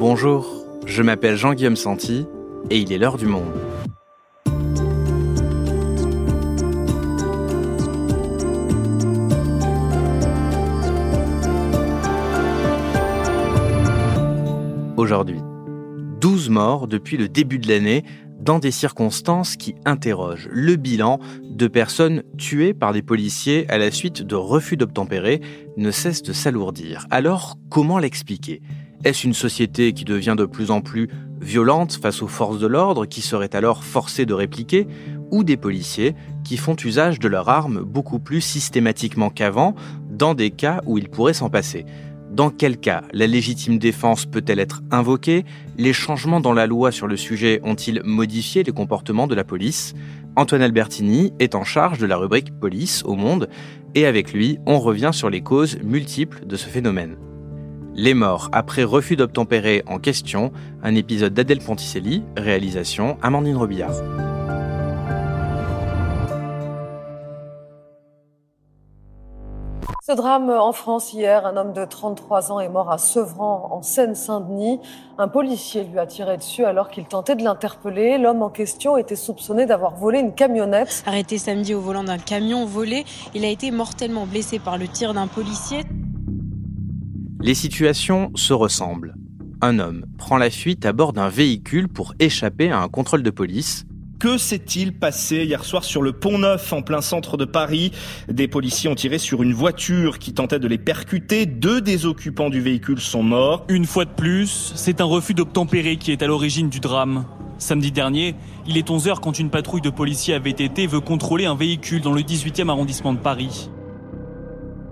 Bonjour, je m'appelle Jean-Guillaume Santi et il est l'heure du monde. Aujourd'hui, 12 morts depuis le début de l'année dans des circonstances qui interrogent le bilan de personnes tuées par des policiers à la suite de refus d'obtempérer ne cesse de s'alourdir. Alors, comment l'expliquer? Est-ce une société qui devient de plus en plus violente face aux forces de l'ordre qui seraient alors forcées de répliquer ou des policiers qui font usage de leurs armes beaucoup plus systématiquement qu'avant dans des cas où ils pourraient s'en passer? Dans quel cas? La légitime défense peut-elle être invoquée? Les changements dans la loi sur le sujet ont-ils modifié les comportements de la police? Antoine Albertini est en charge de la rubrique Police au Monde et avec lui, on revient sur les causes multiples de ce phénomène. Les morts après refus d'obtempérer en question, un épisode d'Adèle Ponticelli, réalisation Amandine Robillard. Ce drame en France hier, un homme de 33 ans est mort à Sevran, en Seine-Saint-Denis. Un policier lui a tiré dessus alors qu'il tentait de l'interpeller. L'homme en question était soupçonné d'avoir volé une camionnette. Arrêté samedi au volant d'un camion volé, il a été mortellement blessé par le tir d'un policier. Les situations se ressemblent. Un homme prend la fuite à bord d'un véhicule pour échapper à un contrôle de police. Que s'est-il passé hier soir sur le pont Neuf en plein centre de Paris? Des policiers ont tiré sur une voiture qui tentait de les percuter. Deux des occupants du véhicule sont morts. Une fois de plus, c'est un refus d'obtempérer qui est à l'origine du drame. Samedi dernier, il est 11h quand une patrouille de policiers avait été veut contrôler un véhicule dans le 18e arrondissement de Paris.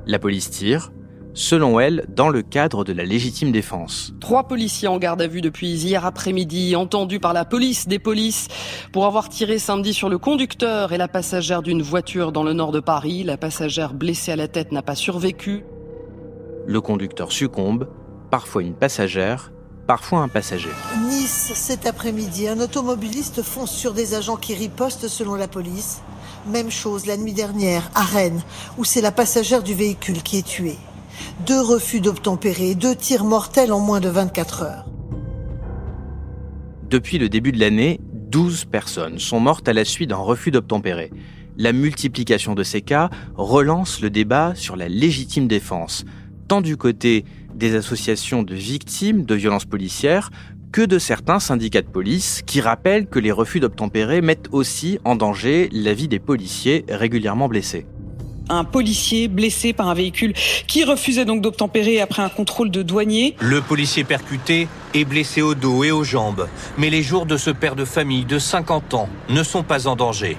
La police tire, selon elle, dans le cadre de la légitime défense. Trois policiers en garde à vue depuis hier après-midi, entendus par la police des polices pour avoir tiré samedi sur le conducteur et la passagère d'une voiture dans le nord de Paris. La passagère blessée à la tête n'a pas survécu. Le conducteur succombe, parfois une passagère, parfois un passager. Nice, cet après-midi, un automobiliste fonce sur des agents qui ripostent selon la police. Même chose la nuit dernière à Rennes, où c'est la passagère du véhicule qui est tuée. Deux refus d'obtempérer, deux tirs mortels en moins de 24 heures. Depuis le début de l'année, 12 personnes sont mortes à la suite d'un refus d'obtempérer. La multiplication de ces cas relance le débat sur la légitime défense, tant du côté des associations de victimes de violences policières que de certains syndicats de police qui rappellent que les refus d'obtempérer mettent aussi en danger la vie des policiers régulièrement blessés un policier blessé par un véhicule qui refusait donc d'obtempérer après un contrôle de douanier. Le policier percuté est blessé au dos et aux jambes, mais les jours de ce père de famille de 50 ans ne sont pas en danger.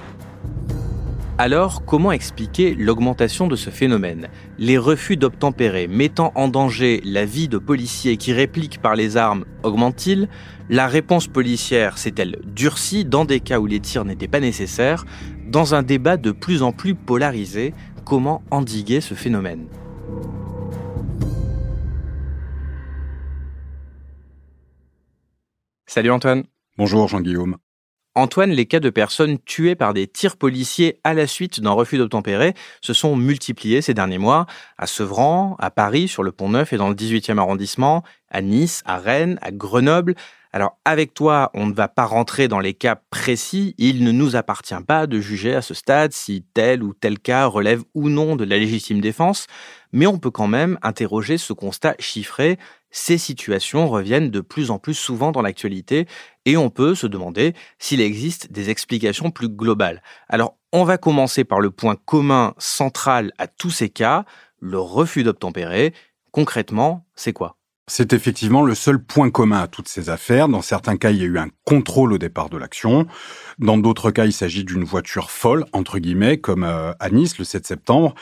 Alors, comment expliquer l'augmentation de ce phénomène? Les refus d'obtempérer mettant en danger la vie de policiers qui répliquent par les armes augmentent-ils? La réponse policière s'est-elle durcie dans des cas où les tirs n'étaient pas nécessaires? Dans un débat de plus en plus polarisé, comment endiguer ce phénomène. Salut Antoine. Bonjour Jean-Guillaume. Antoine, les cas de personnes tuées par des tirs policiers à la suite d'un refus d'obtempérer se sont multipliés ces derniers mois, à Sevran, à Paris, sur le Pont Neuf et dans le 18e arrondissement, à Nice, à Rennes, à Grenoble, alors avec toi, on ne va pas rentrer dans les cas précis, il ne nous appartient pas de juger à ce stade si tel ou tel cas relève ou non de la légitime défense, mais on peut quand même interroger ce constat chiffré, ces situations reviennent de plus en plus souvent dans l'actualité et on peut se demander s'il existe des explications plus globales. Alors on va commencer par le point commun central à tous ces cas, le refus d'obtempérer. Concrètement, c'est quoi? C'est effectivement le seul point commun à toutes ces affaires. Dans certains cas, il y a eu un contrôle au départ de l'action. Dans d'autres cas, il s'agit d'une voiture folle, entre guillemets, comme euh, à Nice le 7 septembre.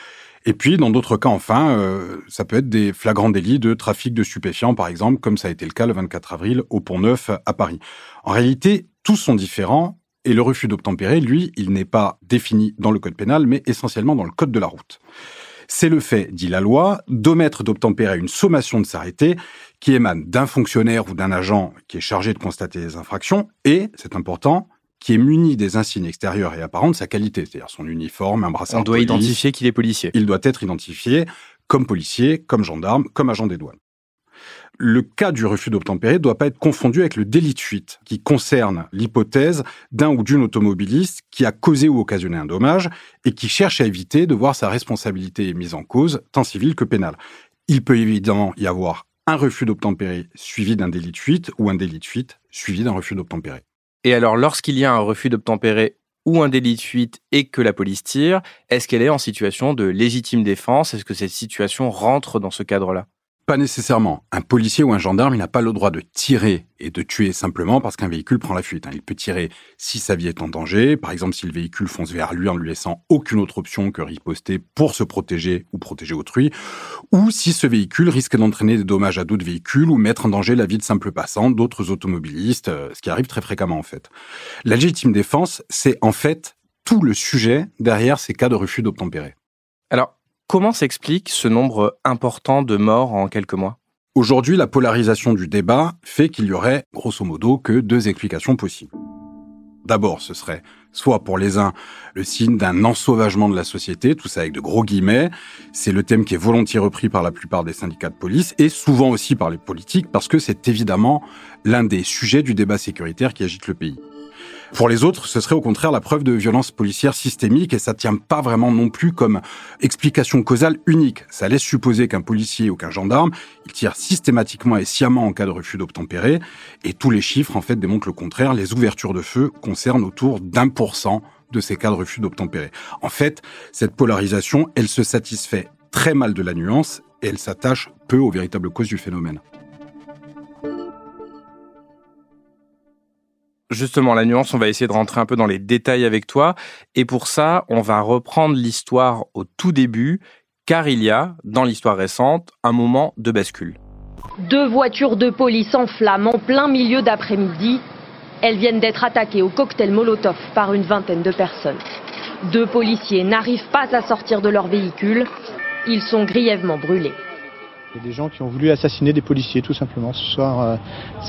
Et puis, dans d'autres cas, enfin, euh, ça peut être des flagrants délits de trafic de stupéfiants, par exemple, comme ça a été le cas le 24 avril au Pont Neuf à Paris. En réalité, tous sont différents et le refus d'obtempérer, lui, il n'est pas défini dans le code pénal, mais essentiellement dans le code de la route. C'est le fait, dit la loi, d'omettre d'obtempérer une sommation de s'arrêter qui émane d'un fonctionnaire ou d'un agent qui est chargé de constater les infractions et, c'est important, qui est muni des insignes extérieurs et apparents de sa qualité, c'est-à-dire son uniforme, un brassard. On doit identifier qu'il est policier. Il doit être identifié comme policier, comme gendarme, comme agent des douanes. Le cas du refus d'obtempérer ne doit pas être confondu avec le délit de fuite, qui concerne l'hypothèse d'un ou d'une automobiliste qui a causé ou occasionné un dommage et qui cherche à éviter de voir sa responsabilité mise en cause, tant civile que pénale. Il peut évidemment y avoir un refus d'obtempérer suivi d'un délit de fuite ou un délit de fuite suivi d'un refus d'obtempérer. Et alors, lorsqu'il y a un refus d'obtempérer ou un délit de fuite et que la police tire, est-ce qu'elle est en situation de légitime défense? Est-ce que cette situation rentre dans ce cadre-là? Pas nécessairement. Un policier ou un gendarme, il n'a pas le droit de tirer et de tuer simplement parce qu'un véhicule prend la fuite. Hein. Il peut tirer si sa vie est en danger, par exemple si le véhicule fonce vers lui en lui laissant aucune autre option que riposter pour se protéger ou protéger autrui, ou si ce véhicule risque d'entraîner des dommages à d'autres véhicules ou mettre en danger la vie de simples passants, d'autres automobilistes, euh, ce qui arrive très fréquemment en fait. La légitime défense, c'est en fait tout le sujet derrière ces cas de refus d'obtempérer. Alors, Comment s'explique ce nombre important de morts en quelques mois? Aujourd'hui, la polarisation du débat fait qu'il y aurait, grosso modo, que deux explications possibles. D'abord, ce serait soit pour les uns le signe d'un ensauvagement de la société, tout ça avec de gros guillemets. C'est le thème qui est volontiers repris par la plupart des syndicats de police et souvent aussi par les politiques parce que c'est évidemment l'un des sujets du débat sécuritaire qui agite le pays. Pour les autres, ce serait au contraire la preuve de violence policière systémique et ça tient pas vraiment non plus comme explication causale unique. Ça laisse supposer qu'un policier ou qu'un gendarme, il tire systématiquement et sciemment en cas de refus d'obtempérer et tous les chiffres en fait démontrent le contraire. Les ouvertures de feu concernent autour d'un pour cent de ces cas de refus d'obtempérer. En fait, cette polarisation, elle se satisfait très mal de la nuance et elle s'attache peu aux véritables causes du phénomène. Justement, la nuance, on va essayer de rentrer un peu dans les détails avec toi. Et pour ça, on va reprendre l'histoire au tout début, car il y a, dans l'histoire récente, un moment de bascule. Deux voitures de police en flammes en plein milieu d'après-midi. Elles viennent d'être attaquées au cocktail Molotov par une vingtaine de personnes. Deux policiers n'arrivent pas à sortir de leur véhicule. Ils sont grièvement brûlés. Il y a des gens qui ont voulu assassiner des policiers, tout simplement. Ce soir, euh,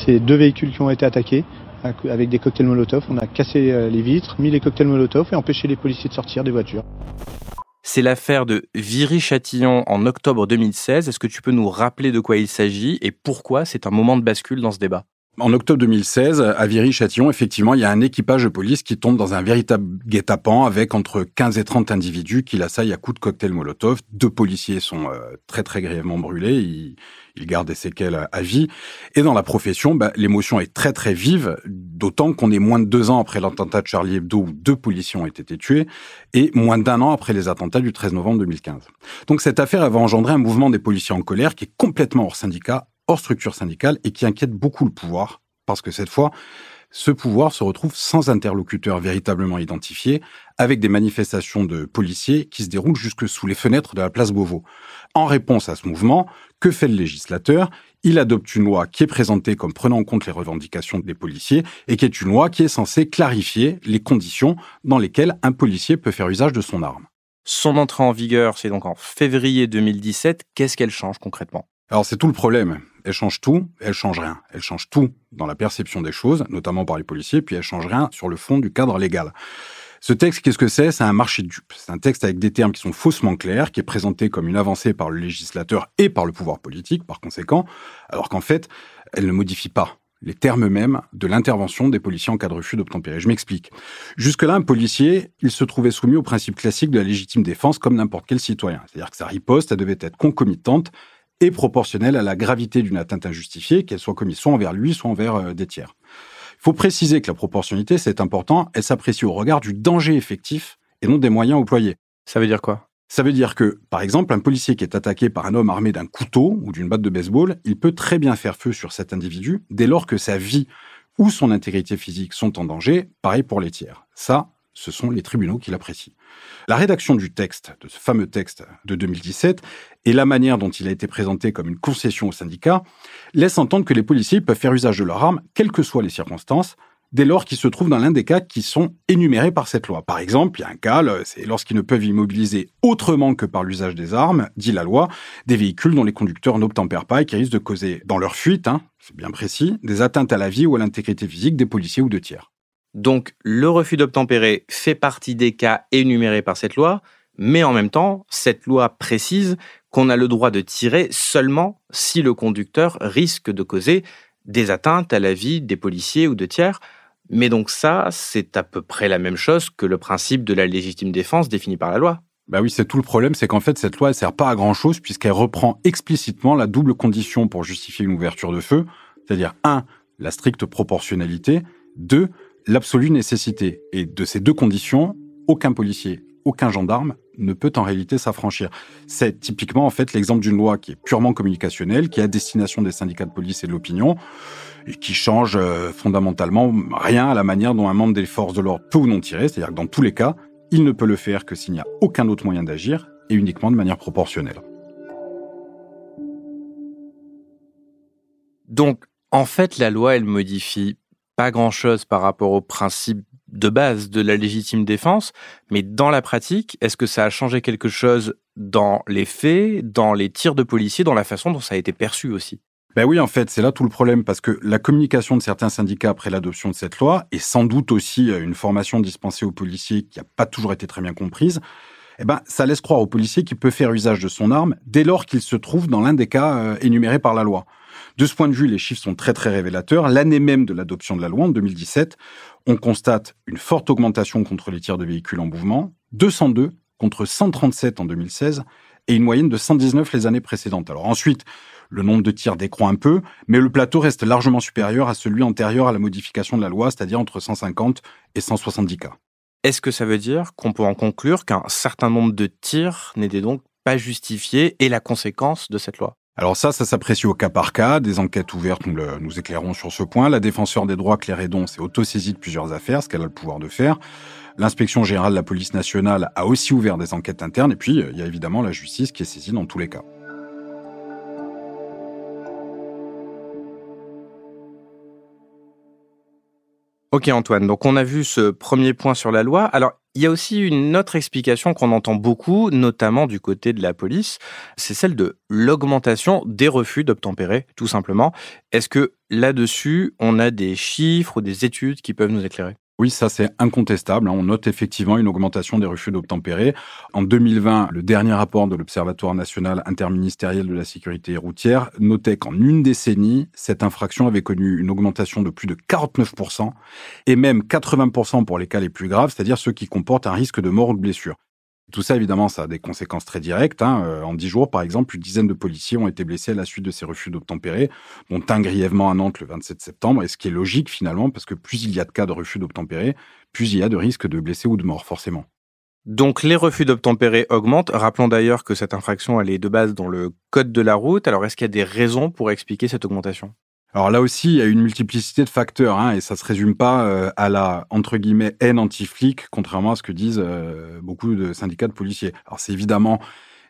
c'est deux véhicules qui ont été attaqués avec des cocktails Molotov. On a cassé euh, les vitres, mis les cocktails Molotov et empêché les policiers de sortir des voitures. C'est l'affaire de Viry-Châtillon en octobre 2016. Est-ce que tu peux nous rappeler de quoi il s'agit et pourquoi c'est un moment de bascule dans ce débat? En octobre 2016, à Viry-Châtillon, effectivement, il y a un équipage de police qui tombe dans un véritable guet-apens avec entre 15 et 30 individus qui l'assaillent à coups de cocktail Molotov. Deux policiers sont euh, très très grièvement brûlés. Ils, ils gardent des séquelles à vie. Et dans la profession, bah, l'émotion est très très vive, d'autant qu'on est moins de deux ans après l'attentat de Charlie Hebdo où deux policiers ont été tués et moins d'un an après les attentats du 13 novembre 2015. Donc cette affaire elle va engendrer un mouvement des policiers en colère qui est complètement hors syndicat, hors structure syndicale et qui inquiète beaucoup le pouvoir parce que cette fois, ce pouvoir se retrouve sans interlocuteur véritablement identifié, avec des manifestations de policiers qui se déroulent jusque sous les fenêtres de la place Beauvau. En réponse à ce mouvement, que fait le législateur? Il adopte une loi qui est présentée comme prenant en compte les revendications des policiers et qui est une loi qui est censée clarifier les conditions dans lesquelles un policier peut faire usage de son arme. Son entrée en vigueur, c'est donc en février 2017. Qu'est-ce qu'elle change concrètement? Alors c'est tout le problème. Elle change tout, elle change rien. Elle change tout dans la perception des choses, notamment par les policiers, puis elle change rien sur le fond du cadre légal. Ce texte, qu'est-ce que c'est? C'est un marché de dupes. C'est un texte avec des termes qui sont faussement clairs, qui est présenté comme une avancée par le législateur et par le pouvoir politique, par conséquent, alors qu'en fait, elle ne modifie pas les termes mêmes de l'intervention des policiers en cas de refus d'obtempérer. Je m'explique. Jusque-là, un policier, il se trouvait soumis au principe classique de la légitime défense comme n'importe quel citoyen. C'est-à-dire que sa riposte, elle devait être concomitante et proportionnelle à la gravité d'une atteinte injustifiée, qu'elle soit commise soit envers lui, soit envers euh, des tiers. Il faut préciser que la proportionnalité, c'est important, elle s'apprécie au regard du danger effectif et non des moyens employés. Ça veut dire quoi? Ça veut dire que, par exemple, un policier qui est attaqué par un homme armé d'un couteau ou d'une batte de baseball, il peut très bien faire feu sur cet individu dès lors que sa vie ou son intégrité physique sont en danger, pareil pour les tiers. Ça, ce sont les tribunaux qui l'apprécient. La rédaction du texte, de ce fameux texte de 2017, et la manière dont il a été présenté comme une concession au syndicat, laisse entendre que les policiers peuvent faire usage de leur arme, quelles que soient les circonstances, dès lors qu'ils se trouvent dans l'un des cas qui sont énumérés par cette loi. Par exemple, il y a un cas, c'est lorsqu'ils ne peuvent immobiliser autrement que par l'usage des armes, dit la loi, des véhicules dont les conducteurs n'obtempèrent pas et qui risquent de causer, dans leur fuite, hein, c'est bien précis, des atteintes à la vie ou à l'intégrité physique des policiers ou de tiers. Donc le refus d'obtempérer fait partie des cas énumérés par cette loi, mais en même temps, cette loi précise qu'on a le droit de tirer seulement si le conducteur risque de causer des atteintes à la vie des policiers ou de tiers. Mais donc ça, c'est à peu près la même chose que le principe de la légitime défense défini par la loi. Bah oui, c'est tout le problème, c'est qu'en fait, cette loi, elle sert pas à grand chose puisqu'elle reprend explicitement la double condition pour justifier une ouverture de feu. C'est-à-dire, un, la stricte proportionnalité, deux, l'absolue nécessité. Et de ces deux conditions, aucun policier, aucun gendarme ne peut en réalité s'affranchir. C'est typiquement en fait l'exemple d'une loi qui est purement communicationnelle, qui est à destination des syndicats de police et de l'opinion, et qui change euh, fondamentalement rien à la manière dont un membre des forces de l'ordre peut ou non tirer. C'est-à-dire que dans tous les cas, il ne peut le faire que s'il n'y a aucun autre moyen d'agir et uniquement de manière proportionnelle. Donc, en fait, la loi, elle modifie pas grand-chose par rapport au principe de base de la légitime défense, mais dans la pratique, est-ce que ça a changé quelque chose dans les faits, dans les tirs de policiers, dans la façon dont ça a été perçu aussi? Ben oui, en fait, c'est là tout le problème, parce que la communication de certains syndicats après l'adoption de cette loi, et sans doute aussi euh, une formation dispensée aux policiers qui n'a pas toujours été très bien comprise, eh ben, ça laisse croire au policier qu'il peut faire usage de son arme dès lors qu'il se trouve dans l'un des cas euh, énumérés par la loi. De ce point de vue, les chiffres sont très très révélateurs. L'année même de l'adoption de la loi, en 2017, on constate une forte augmentation contre les tirs de véhicules en mouvement, 202 contre 137 en 2016 et une moyenne de 119 les années précédentes. Alors ensuite, le nombre de tirs décroît un peu, mais le plateau reste largement supérieur à celui antérieur à la modification de la loi, c'est-à-dire entre 150 et 170 cas. Est-ce que ça veut dire qu'on peut en conclure qu'un certain nombre de tirs n'était donc pas justifié et la conséquence de cette loi? Alors ça, ça s'apprécie au cas par cas. Des enquêtes ouvertes nous, nous éclairons sur ce point. La défenseur des droits Claire Edon s'est autosaisie de plusieurs affaires, ce qu'elle a le pouvoir de faire. L'inspection générale de la police nationale a aussi ouvert des enquêtes internes. Et puis, il y a évidemment la justice qui est saisie dans tous les cas. Ok Antoine, donc on a vu ce premier point sur la loi. Alors il y a aussi une autre explication qu'on entend beaucoup, notamment du côté de la police, c'est celle de l'augmentation des refus d'obtempérer, tout simplement. Est-ce que là-dessus, on a des chiffres ou des études qui peuvent nous éclairer? Oui, ça c'est incontestable. Hein. On note effectivement une augmentation des refus d'obtempérer. En 2020, le dernier rapport de l'Observatoire national interministériel de la sécurité routière notait qu'en une décennie, cette infraction avait connu une augmentation de plus de 49% et même 80% pour les cas les plus graves, c'est-à-dire ceux qui comportent un risque de mort ou de blessure. Tout ça, évidemment, ça a des conséquences très directes. Hein. Euh, en dix jours, par exemple, une dizaine de policiers ont été blessés à la suite de ces refus d'obtempérer, dont un grièvement à Nantes le 27 septembre, et ce qui est logique finalement, parce que plus il y a de cas de refus d'obtempérer, plus il y a de risques de blessés ou de morts, forcément. Donc les refus d'obtempérer augmentent. Rappelons d'ailleurs que cette infraction, elle est de base dans le code de la route. Alors est-ce qu'il y a des raisons pour expliquer cette augmentation? Alors là aussi, il y a une multiplicité de facteurs, hein, et ça se résume pas euh, à la entre guillemets haine anti-flic, contrairement à ce que disent euh, beaucoup de syndicats de policiers. Alors c'est évidemment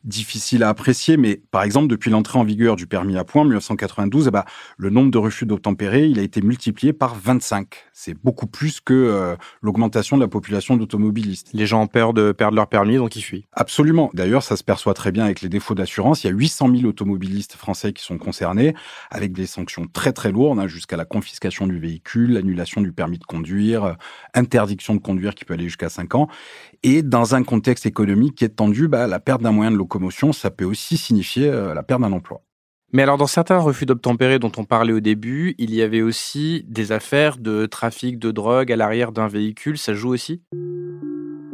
difficile à apprécier, mais par exemple, depuis l'entrée en vigueur du permis à points en 1992, eh ben, le nombre de refus d'obtempérer, il a été multiplié par 25. C'est beaucoup plus que euh, l'augmentation de la population d'automobilistes. Les gens ont peur de perdre leur permis, donc ils fuient. Absolument. D'ailleurs, ça se perçoit très bien avec les défauts d'assurance. Il y a 800 000 automobilistes français qui sont concernés, avec des sanctions très très lourdes, hein, jusqu'à la confiscation du véhicule, l'annulation du permis de conduire, euh, interdiction de conduire qui peut aller jusqu'à 5 ans. Et dans un contexte économique qui est tendu, bah, la perte d'un moyen de locomotion, ça peut aussi signifier euh, la perte d'un emploi. Mais alors, dans certains refus d'obtempérer dont on parlait au début, il y avait aussi des affaires de trafic de drogue à l'arrière d'un véhicule. Ça joue aussi?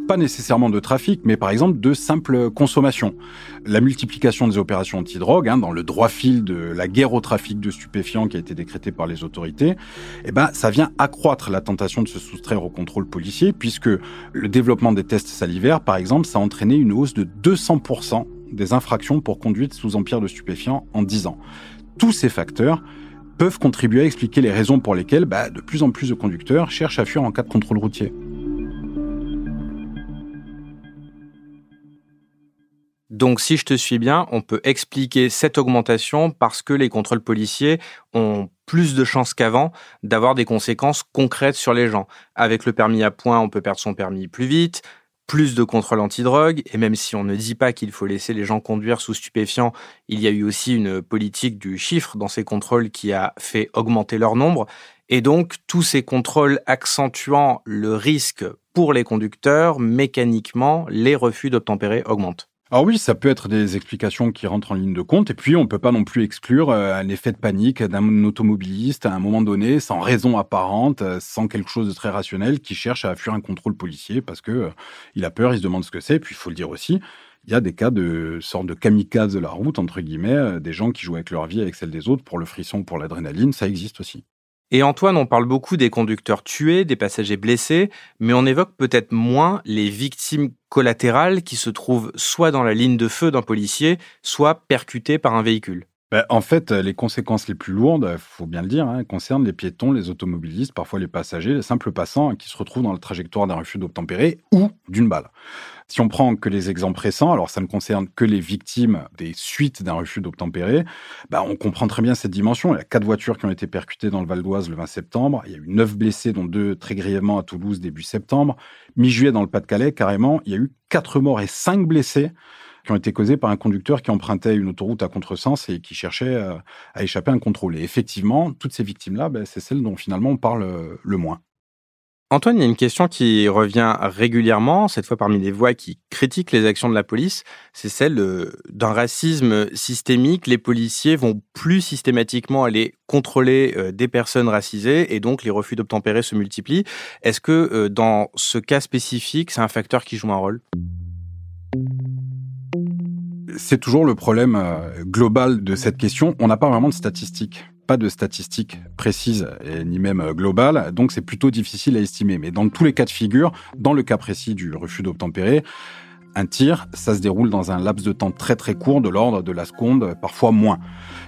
Pas nécessairement de trafic, mais par exemple de simple consommation. La multiplication des opérations anti-drogue, hein, dans le droit fil de la guerre au trafic de stupéfiants qui a été décrétée par les autorités, eh ben, ça vient accroître la tentation de se soustraire au contrôle policier, puisque le développement des tests salivaires, par exemple, ça a entraîné une hausse de 200% des infractions pour conduite sous empire de stupéfiants en 10 ans. Tous ces facteurs peuvent contribuer à expliquer les raisons pour lesquelles bah, de plus en plus de conducteurs cherchent à fuir en cas de contrôle routier. Donc si je te suis bien, on peut expliquer cette augmentation parce que les contrôles policiers ont plus de chances qu'avant d'avoir des conséquences concrètes sur les gens. Avec le permis à points, on peut perdre son permis plus vite, plus de contrôles antidrogue, et même si on ne dit pas qu'il faut laisser les gens conduire sous stupéfiants, il y a eu aussi une politique du chiffre dans ces contrôles qui a fait augmenter leur nombre, et donc tous ces contrôles accentuant le risque pour les conducteurs, mécaniquement, les refus d'obtempérer augmentent. Alors oui, ça peut être des explications qui rentrent en ligne de compte, et puis on ne peut pas non plus exclure euh, un effet de panique d'un automobiliste à un moment donné, sans raison apparente, euh, sans quelque chose de très rationnel, qui cherche à fuir un contrôle policier parce que euh, il a peur, il se demande ce que c'est. Puis il faut le dire aussi, il y a des cas de sorte de kamikaze de la route entre guillemets, des gens qui jouent avec leur vie, avec celle des autres pour le frisson, pour l'adrénaline, ça existe aussi. Et Antoine, on parle beaucoup des conducteurs tués, des passagers blessés, mais on évoque peut-être moins les victimes collatérales qui se trouvent soit dans la ligne de feu d'un policier, soit percutées par un véhicule. Ben, en fait, les conséquences les plus lourdes, il faut bien le dire, hein, concernent les piétons, les automobilistes, parfois les passagers, les simples passants hein, qui se retrouvent dans la trajectoire d'un refus d'obtempérer ou d'une balle. Si on prend que les exemples récents, alors ça ne concerne que les victimes des suites d'un refus d'obtempérer, ben, on comprend très bien cette dimension. Il y a quatre voitures qui ont été percutées dans le Val d'Oise le 20 septembre. Il y a eu neuf blessés, dont deux très grièvement à Toulouse début septembre. Mi-juillet dans le Pas-de-Calais, carrément, il y a eu quatre morts et cinq blessés qui ont été causés par un conducteur qui empruntait une autoroute à contresens et qui cherchait euh, à échapper à un contrôle. Et effectivement, toutes ces victimes-là, ben, c'est celles dont finalement on parle euh, le moins. Antoine, il y a une question qui revient régulièrement, cette fois parmi les voix qui critiquent les actions de la police, c'est celle euh, d'un racisme systémique. Les policiers vont plus systématiquement aller contrôler des personnes racisées et donc les refus d'obtempérer se multiplient. Est-ce que dans ce cas spécifique, c'est un facteur qui joue un rôle? C'est toujours le problème euh, global de cette question. On n'a pas vraiment de statistiques pas de statistiques précises ni même euh, globales, donc c'est plutôt difficile à estimer. Mais dans tous les cas de figure, dans le cas précis du refus d'obtempérer, un tir, ça se déroule dans un laps de temps très très court, de l'ordre de la seconde, parfois moins.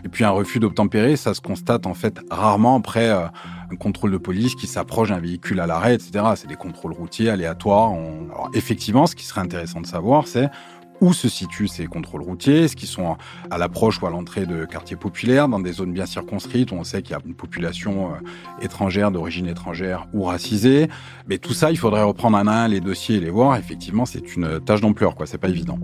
Et puis un refus d'obtempérer, ça se constate en fait rarement après euh, un contrôle de police qui s'approche d'un véhicule à l'arrêt, etc. C'est des contrôles routiers aléatoires. Alors effectivement, ce qui serait intéressant de savoir, c'est où se situent ces contrôles routiers Est-ce qu'ils sont à l'approche ou à l'entrée de quartiers populaires, dans des zones bien circonscrites où on sait qu'il y a une population euh, étrangère, d'origine étrangère ou racisée Mais tout ça, il faudrait reprendre un à un les dossiers et les voir. Effectivement, c'est une tâche d'ampleur, quoi. C'est pas évident.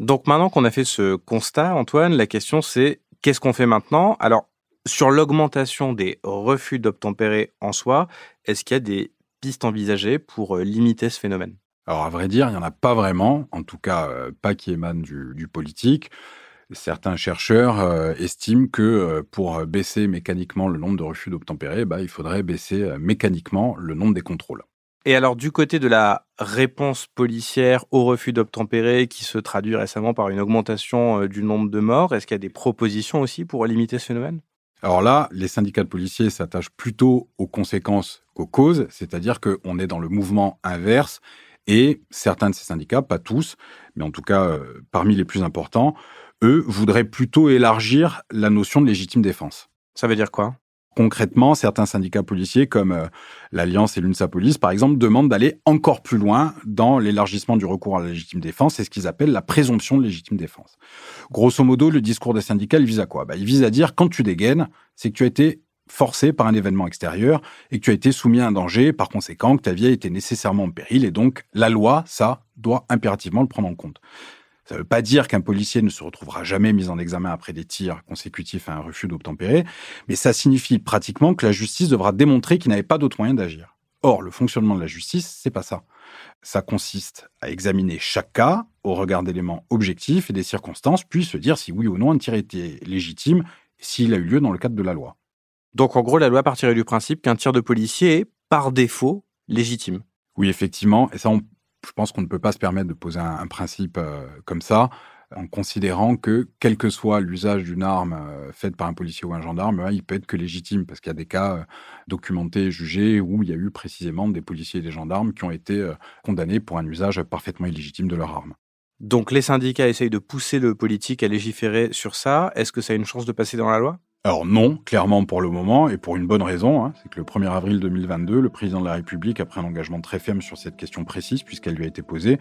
Donc maintenant qu'on a fait ce constat, Antoine, la question c'est qu'est-ce qu'on fait maintenant? Alors, sur l'augmentation des refus d'obtempérer en soi, est-ce qu'il y a des envisagées pour euh, limiter ce phénomène Alors à vrai dire, il n'y en a pas vraiment, en tout cas euh, pas qui émanent du, politique. Certains chercheurs euh, estiment que pour baisser mécaniquement le nombre de refus d'obtempérer, bah, il faudrait baisser mécaniquement le nombre des contrôles. Et alors du côté de la réponse policière au refus d'obtempérer qui se traduit récemment par une augmentation du nombre de morts, est-ce qu'il y a des propositions aussi pour limiter ce phénomène? Alors là, les syndicats de policiers s'attachent plutôt aux conséquences qu'aux causes, c'est-à-dire qu'on est dans le mouvement inverse et certains de ces syndicats, pas tous, mais en tout cas euh, parmi les plus importants, eux voudraient plutôt élargir la notion de légitime défense. Ça veut dire quoi? Concrètement, certains syndicats policiers comme euh, l'Alliance et l'UNSA Police, par exemple, demandent d'aller encore plus loin dans l'élargissement du recours à la légitime défense. C'est ce qu'ils appellent la présomption de légitime défense. Grosso modo, le discours des syndicats, il vise à quoi? Bah, Il vise à dire, quand tu dégaines, c'est que tu as été forcé par un événement extérieur et que tu as été soumis à un danger, par conséquent que ta vie a été nécessairement en péril, et donc la loi, ça, doit impérativement le prendre en compte. Ça ne veut pas dire qu'un policier ne se retrouvera jamais mis en examen après des tirs consécutifs à un refus d'obtempérer, mais ça signifie pratiquement que la justice devra démontrer qu'il n'avait pas d'autre moyen d'agir. Or, le fonctionnement de la justice, c'est pas ça. Ça consiste à examiner chaque cas au regard d'éléments objectifs et des circonstances, puis se dire si oui ou non un tir était légitime et s'il a eu lieu dans le cadre de la loi. Donc en gros, la loi partirait du principe qu'un tir de policier est, par défaut, légitime. Oui, effectivement. Et ça, on je pense qu'on ne peut pas se permettre de poser un, principe euh, comme ça en considérant que quel que soit l'usage d'une arme euh, faite par un policier ou un gendarme, il peut être que légitime parce qu'il y a des cas euh, documentés, jugés où il y a eu précisément des policiers et des gendarmes qui ont été condamnés pour un usage parfaitement illégitime de leur arme. Donc les syndicats essayent de pousser le politique à légiférer sur ça. Est-ce que ça a une chance de passer dans la loi? Alors non, clairement pour le moment, et pour une bonne raison, hein, c'est que le 1er avril 2022, le président de la République a pris un engagement très ferme sur cette question précise, puisqu'elle lui a été posée,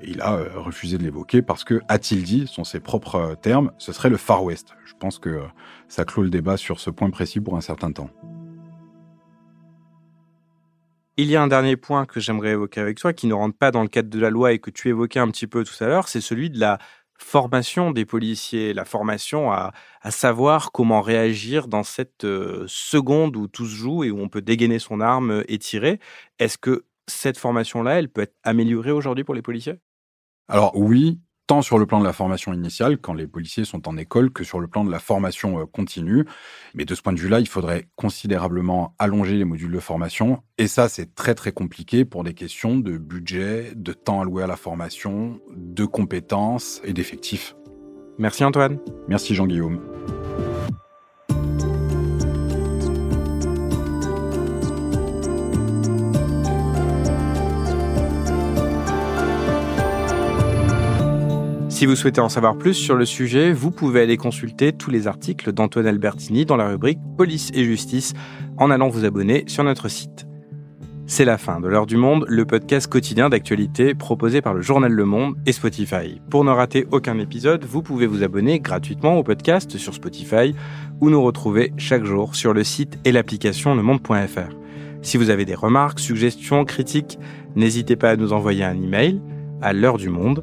et il a euh, refusé de l'évoquer parce que, a-t-il dit, sont ses propres euh, termes, ce serait le Far West. Je pense que euh, ça clôt le débat sur ce point précis pour un certain temps. Il y a un dernier point que j'aimerais évoquer avec toi, qui ne rentre pas dans le cadre de la loi et que tu évoquais un petit peu tout à l'heure, c'est celui de la formation des policiers, la formation à, savoir comment réagir dans cette euh, seconde où tout se joue et où on peut dégainer son arme et tirer. Est-ce que cette formation-là, elle peut être améliorée aujourd'hui pour les policiers? Alors oui, tant sur le plan de la formation initiale, quand les policiers sont en école, que sur le plan de la formation euh, continue. Mais de ce point de vue-là, il faudrait considérablement allonger les modules de formation. Et ça, c'est très très compliqué pour des questions de budget, de temps alloué à la formation, de compétences et d'effectifs. Merci Antoine. Merci Jean-Guillaume. Si vous souhaitez en savoir plus sur le sujet, vous pouvez aller consulter tous les articles d'Antoine Albertini dans la rubrique Police et Justice en allant vous abonner sur notre site. C'est la fin de l'heure du monde, le podcast quotidien d'actualité proposé par le journal Le Monde et Spotify. Pour ne rater aucun épisode, vous pouvez vous abonner gratuitement au podcast sur Spotify ou nous retrouver chaque jour sur le site et l'application lemonde.fr. Si vous avez des remarques, suggestions, critiques, n'hésitez pas à nous envoyer un email à l'heure du monde